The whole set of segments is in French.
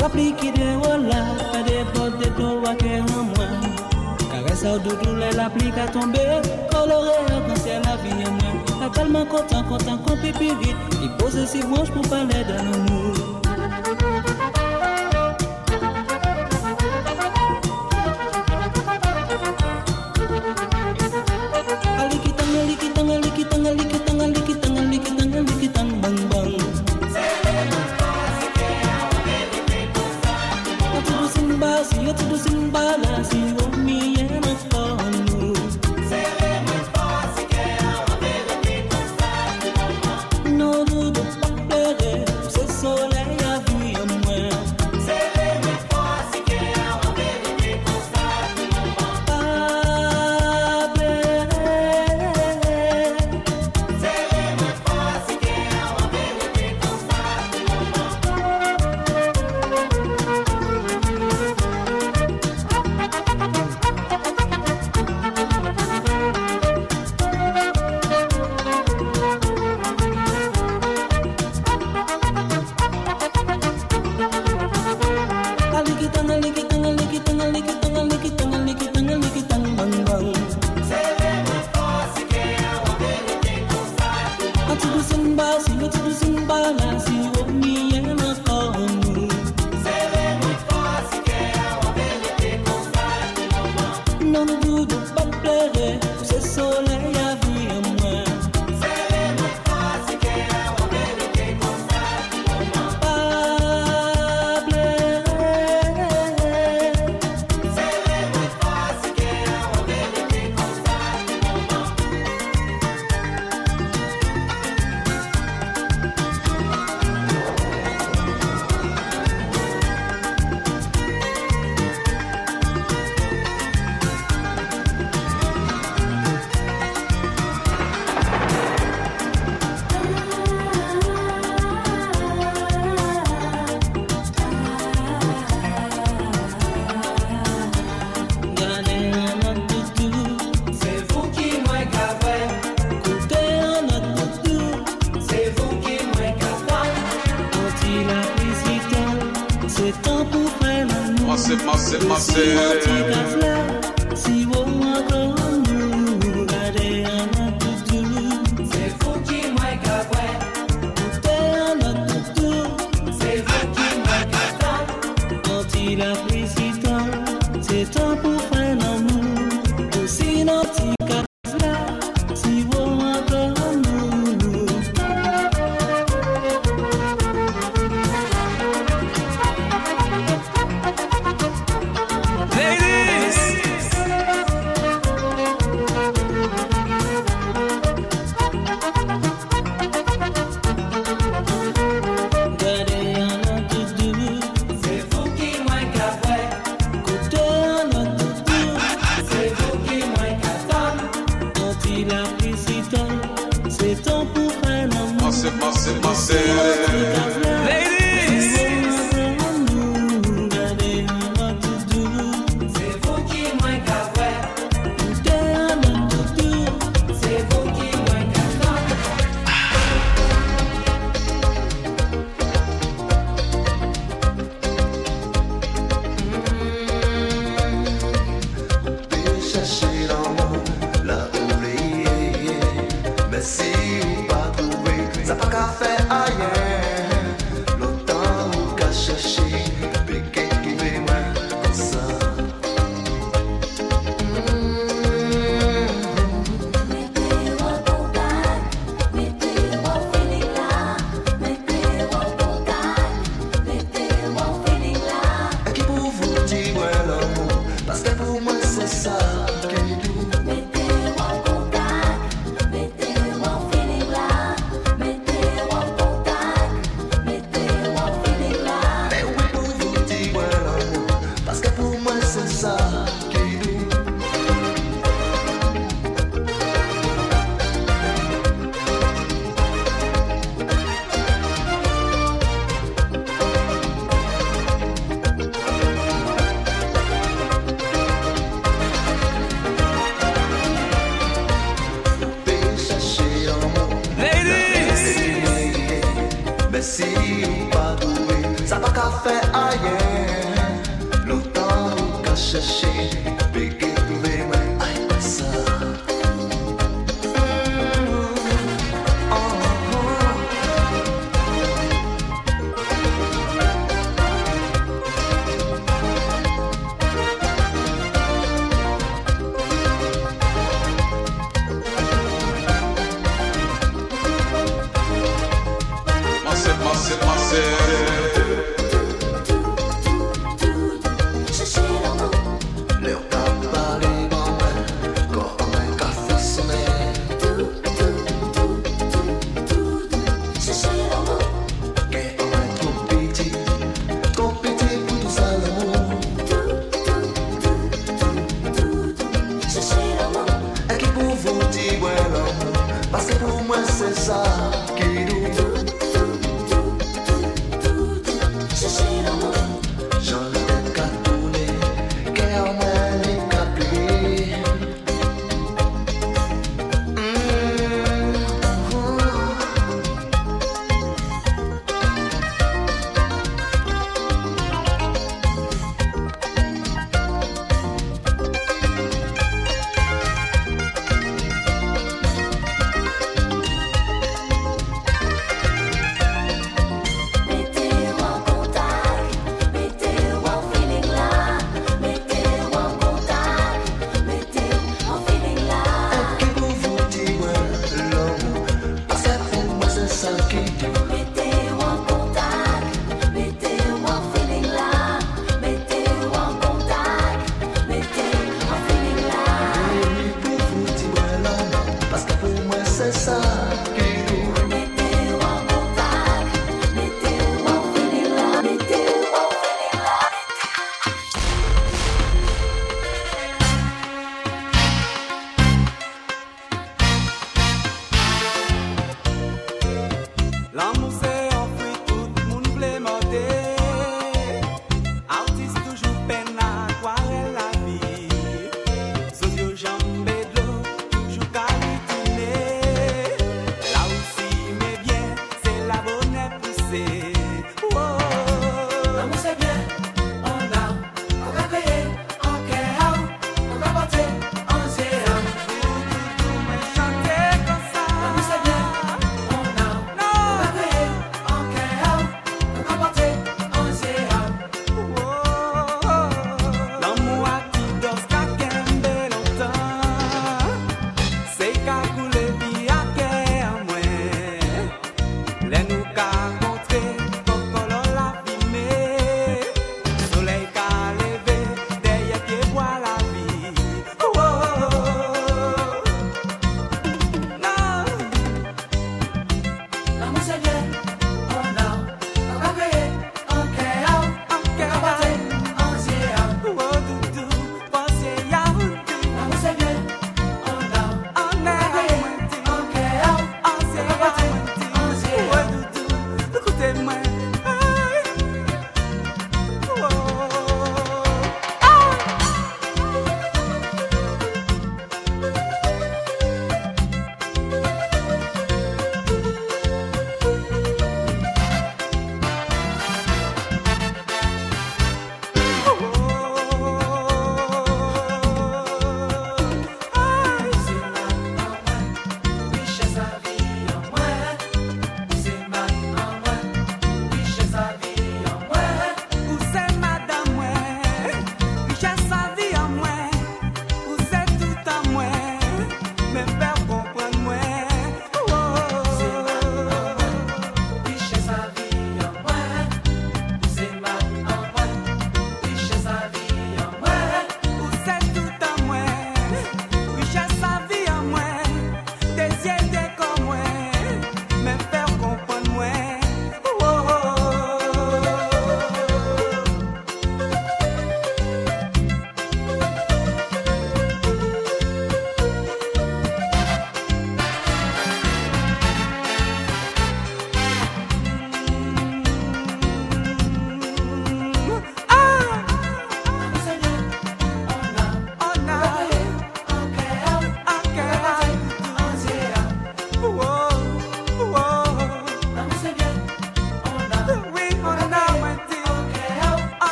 La pluie qui dérole des elle de forte et en moi. Car elle sort de tout, elle applique à tomber, colorée, elle pense qu'elle a fini tellement contente, contente qu'on pépille Il pose ses manches pour parler d'un amour. non de bambere, se soleil a vu. massive, massive, massive. se passer. si ou pa douer, Sa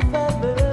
feathers.